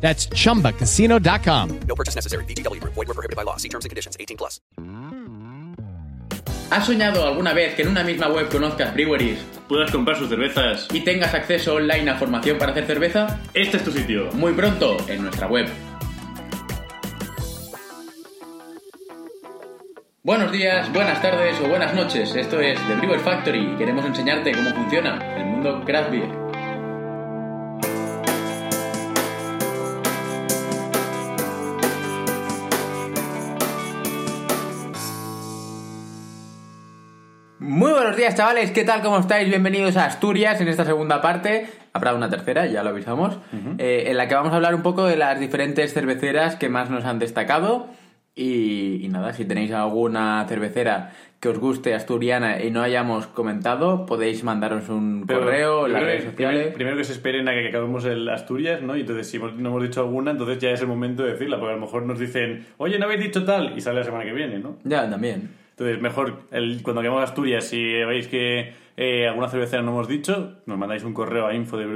That's chumbacasino.com. No purchase necessary. VGW Group. Void were prohibited by law. See terms and conditions. 18 plus. ¿Has soñado alguna vez que en una misma web conozcas breweries puedas comprar sus cervezas. y tengas acceso online a formación para hacer cerveza? Este es tu sitio. Muy pronto en nuestra web. Buenos días, buenas tardes o buenas noches. Esto es The Brewer Factory y queremos enseñarte cómo funciona el mundo craft beer. Días, chavales. ¿Qué tal? ¿Cómo estáis? Bienvenidos a Asturias en esta segunda parte. Habrá una tercera, ya lo avisamos. eh, en la que vamos a hablar un poco de las diferentes cerveceras que más nos han destacado. Y, y nada, si tenéis alguna cervecera que os guste asturiana y no hayamos comentado, podéis mandaros un Pero correo en las primero- redes sociales. Primero, primero que se esperen a que acabemos el Asturias, ¿no? Y entonces, si no hemos dicho alguna, entonces ya es el momento de decirla, porque a lo mejor nos dicen, oye, no habéis dicho tal, y sale la semana que viene, ¿no? Ya, también. Entonces, mejor el- cuando acabemos Asturias, si veis que eh, alguna cervecera no hemos dicho, nos mandáis un correo a info de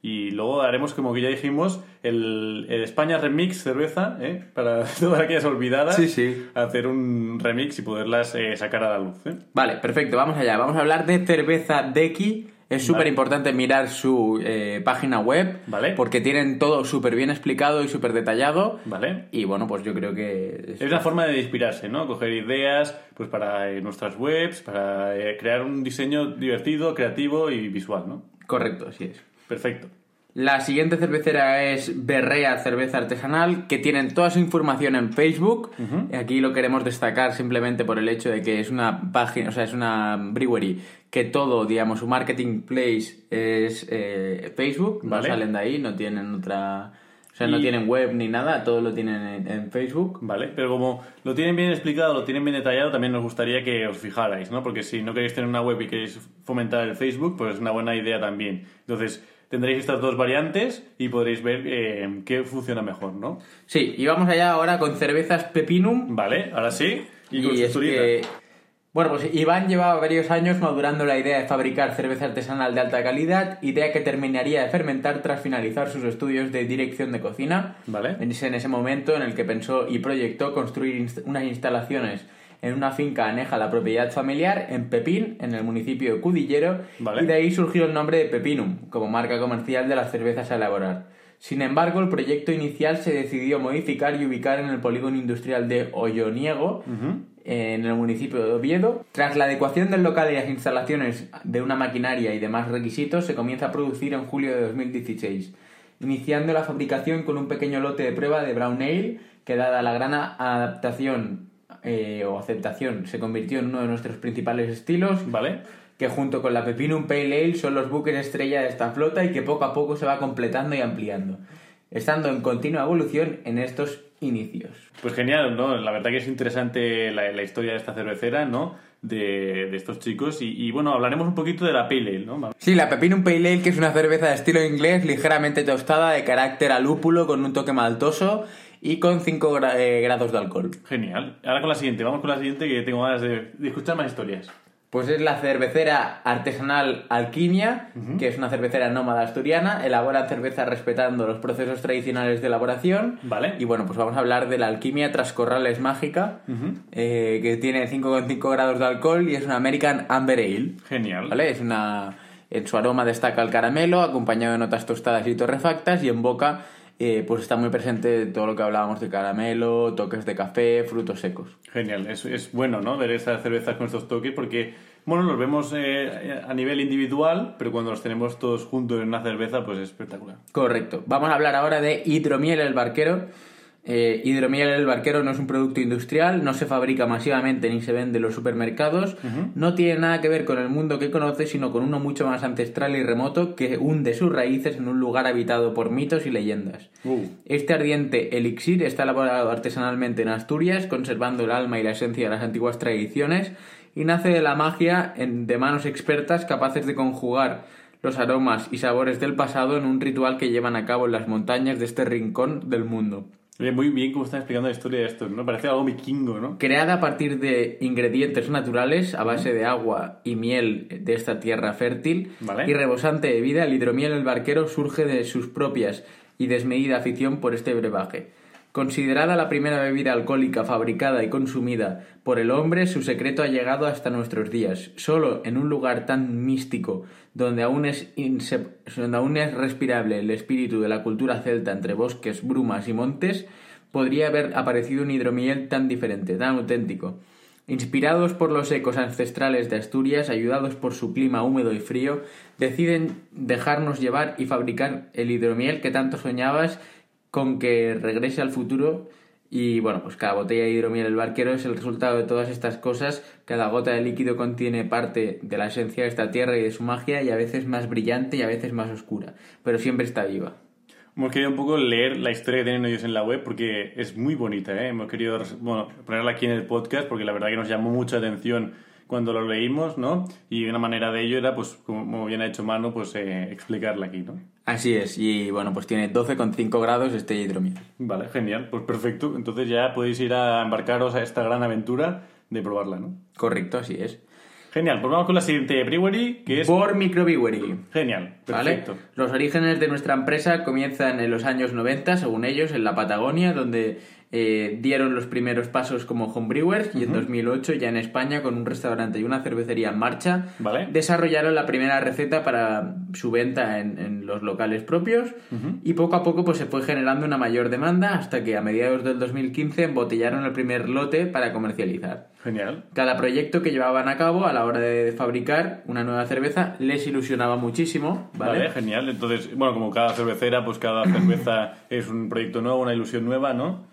y luego haremos, como que ya dijimos, el, el España Remix cerveza, ¿eh? para todas aquellas olvidadas, Sí, sí. hacer un remix y poderlas eh, sacar a la luz. ¿eh? Vale, perfecto, vamos allá. Vamos a hablar de cerveza Deki. Es súper importante mirar su eh, página web. Vale. Porque tienen todo súper bien explicado y súper detallado. ¿Vale? Y bueno, pues yo creo que. Es una forma de inspirarse, ¿no? Coger ideas pues para eh, nuestras webs, para eh, crear un diseño divertido, creativo y visual, ¿no? Correcto, así es. Perfecto. La siguiente cervecera es Berrea Cerveza Artesanal, que tienen toda su información en Facebook. Aquí lo queremos destacar simplemente por el hecho de que es una página, o sea, es una brewery que todo, digamos, su marketing place es eh, Facebook. No Vale. salen de ahí, no tienen otra. O sea, no tienen web ni nada, todo lo tienen en, en Facebook. Vale, pero como lo tienen bien explicado, lo tienen bien detallado, también nos gustaría que os fijarais, ¿no? Porque si no queréis tener una web y queréis fomentar el Facebook, pues es una buena idea también. Entonces, tendréis estas dos variantes y podréis ver eh, qué funciona mejor, ¿no? Sí, y vamos allá ahora con cervezas Pepinum. Vale, ahora sí. Y, con Y es que, bueno, pues Iván llevaba varios años madurando la idea de fabricar cerveza artesanal de alta calidad, idea que terminaría de fermentar tras finalizar sus estudios de dirección de cocina. Vale. Es en ese momento en el que pensó y proyectó construir inst- unas instalaciones en una finca aneja a la propiedad familiar en Pepín, en el municipio de Cudillero, Vale. y de ahí surgió el nombre de Pepinum, como marca comercial de las cervezas a elaborar. Sin embargo, el proyecto inicial se decidió modificar y ubicar en el polígono industrial de Olloniego, en el municipio de Oviedo. Tras la adecuación del local y las instalaciones de una maquinaria y demás requisitos, se comienza a producir en julio de 2016, iniciando la fabricación con un pequeño lote de prueba de Brown Ale, que dada la gran adaptación eh, o aceptación, se convirtió en uno de nuestros principales estilos Vale. que junto con la Pepinum Pale Ale son los buques estrella de esta flota y que poco a poco se va completando y ampliando, estando en continua evolución en estos inicios. Pues genial, ¿no? La verdad que es interesante la, la historia de esta cervecera, ¿no? De, de estos chicos. Y, y, bueno, hablaremos un poquito de la Pale Ale, ¿no? Sí, la Pepinum Pale Ale, que es una cerveza de estilo inglés ligeramente tostada, de carácter a lúpulo, con un toque maltoso y con 5 grados de alcohol. Genial. Ahora con la siguiente, vamos con la siguiente que tengo ganas de, de escuchar más historias. Pues es la cervecera artesanal Alquimia, que es una cervecera nómada asturiana. Elaboran cerveza respetando los procesos tradicionales de elaboración. Vale. Y bueno, pues vamos a hablar de la Alquimia tras Corrales Mágica, eh, que tiene 5,5 grados de alcohol y es una American Amber Ale. Genial. ¿Vale? Es una... En su aroma destaca el caramelo, acompañado de notas tostadas y torrefactas, y en boca eh, pues está muy presente todo lo que hablábamos de caramelo, toques de café, frutos secos. Genial, es, es bueno, ¿no? Ver estas cervezas con estos toques porque, bueno, los vemos eh, a nivel individual, pero cuando los tenemos todos juntos en una cerveza, pues es espectacular. Correcto. Vamos a hablar ahora de hidromiel el barquero. Eh, hidromiel el barquero no es un producto industrial, no se fabrica masivamente ni se vende en los supermercados, no tiene nada que ver con el mundo que conoce, sino con uno mucho más ancestral y remoto que hunde sus raíces en un lugar habitado por mitos y leyendas. Uh. Este ardiente elixir está elaborado artesanalmente en Asturias, conservando el alma y la esencia de las antiguas tradiciones, y nace de la magia en- de manos expertas capaces de conjugar los aromas y sabores del pasado en un ritual que llevan a cabo en las montañas de este rincón del mundo. Muy bien cómo están explicando la historia de esto, ¿no? Parece algo vikingo, ¿no? Creada a partir de ingredientes naturales a base de agua y miel de esta tierra fértil Vale. y rebosante de vida, el hidromiel el barquero surge de sus propias y desmedida afición por este brebaje. Considerada la primera bebida alcohólica fabricada y consumida por el hombre, su secreto ha llegado hasta nuestros días. Solo en un lugar tan místico, donde aún es, donde aún es respirable el espíritu de la cultura celta entre bosques, brumas y montes, podría haber aparecido un hidromiel tan diferente, tan auténtico. Inspirados por los ecos ancestrales de Asturias, ayudados por su clima húmedo y frío, deciden dejarnos llevar y fabricar el hidromiel que tanto soñabas con que regrese al futuro. Y bueno, pues cada botella de hidromiel el barquero es el resultado de todas estas cosas. Cada gota de líquido contiene parte de la esencia de esta tierra y de su magia, y a veces más brillante y a veces más oscura, pero siempre está viva. Hemos querido un poco leer la historia que tienen ellos en la web porque es muy bonita, ¿eh? Hemos querido bueno, ponerla aquí en el podcast porque la verdad que nos llamó mucha atención cuando lo leímos, ¿no? Y una manera de ello era, pues, como bien ha hecho Manu, pues eh, explicarla aquí, ¿no? Así es, y bueno, pues tiene 12,5 grados este hidromiel. Vale, genial, pues perfecto. Entonces ya podéis ir a embarcaros a esta gran aventura de probarla, ¿no? Correcto, así es. Genial, pues vamos con la siguiente brewery, que es... Por Microbrewery. Genial, ¿Vale? perfecto. Los orígenes de nuestra empresa comienzan en los años 90, según ellos, en la Patagonia, donde eh, dieron los primeros pasos como homebrewers y en 2008 ya en España, con un restaurante y una cervecería en marcha, Vale. desarrollaron la primera receta para su venta en, en los locales propios y poco a poco pues se fue generando una mayor demanda hasta que a mediados del 2015 embotellaron el primer lote para comercializar. Genial. Cada proyecto que llevaban a cabo a la hora de fabricar una nueva cerveza les ilusionaba muchísimo, ¿vale? Vale, genial. Entonces, bueno, como cada cervecera, pues cada cerveza es un proyecto nuevo, una ilusión nueva, ¿no?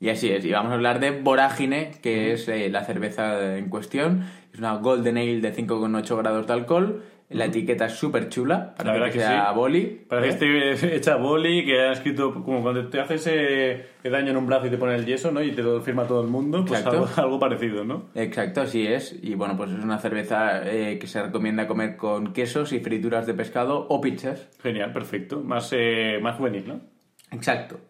Y así es, y vamos a hablar de Vorágine, que es eh, la cerveza en cuestión. Es una Golden Ale de 5,8 grados de alcohol. La etiqueta es súper chula, para La verdad que, que sea sí. boli. Parece que esté hecha boli, que ha escrito como cuando te haces eh, daño en un brazo y te pone el yeso, ¿no? Y te lo firma todo el mundo, pues algo, algo parecido, ¿no? Exacto, así es. Y bueno, pues es una cerveza eh, que se recomienda comer con quesos y frituras de pescado o pizzas. Genial, perfecto. Más, eh, más juvenil, ¿no? Exacto.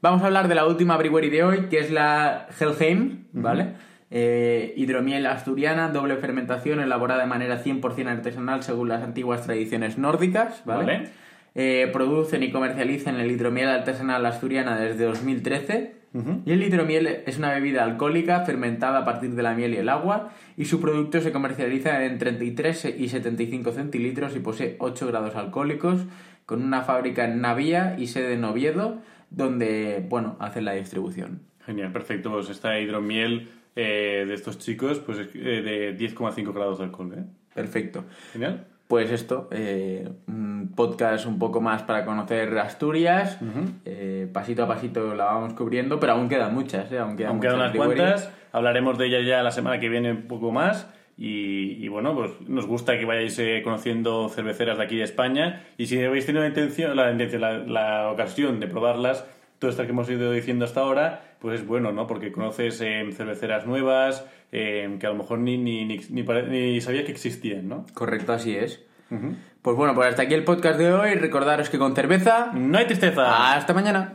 Vamos a hablar de la última brewery de hoy, que es la Helheim, ¿vale? Eh, hidromiel asturiana, doble fermentación, elaborada de manera 100% artesanal según las antiguas tradiciones nórdicas, ¿vale? Vale. Eh, producen y comercializan el hidromiel artesanal asturiana desde 2013. Y el hidromiel es una bebida alcohólica fermentada a partir de la miel y el agua y su producto se comercializa en 33 y 75 centilitros y posee 8 grados alcohólicos con una fábrica en Navía y sede en Oviedo donde, bueno, hacen la distribución. Genial, perfecto. Pues esta hidromiel eh, de estos chicos, pues es, eh, de 10,5 grados de alcohol, ¿eh? Perfecto. Genial. Pues esto, eh, un podcast un poco más para conocer Asturias. Eh, pasito a pasito la vamos cubriendo, pero aún quedan muchas, ¿eh? Aún quedan, quedan muchas unas breweries. cuantas, hablaremos de ellas ya la semana que viene un poco más. Y, y bueno, pues nos gusta que vayáis eh, conociendo cerveceras de aquí de España. Y si habéis tenido la intención, la, intención, la, la ocasión de probarlas, todas estas que hemos ido diciendo hasta ahora, pues es bueno, ¿no? Porque conoces eh, cerveceras nuevas eh, que a lo mejor ni, ni, ni, ni sabías que existían, ¿no? Correcto, así es. Pues bueno, pues hasta aquí el podcast de hoy. Recordaros que con cerveza. No hay tristeza. Hasta mañana.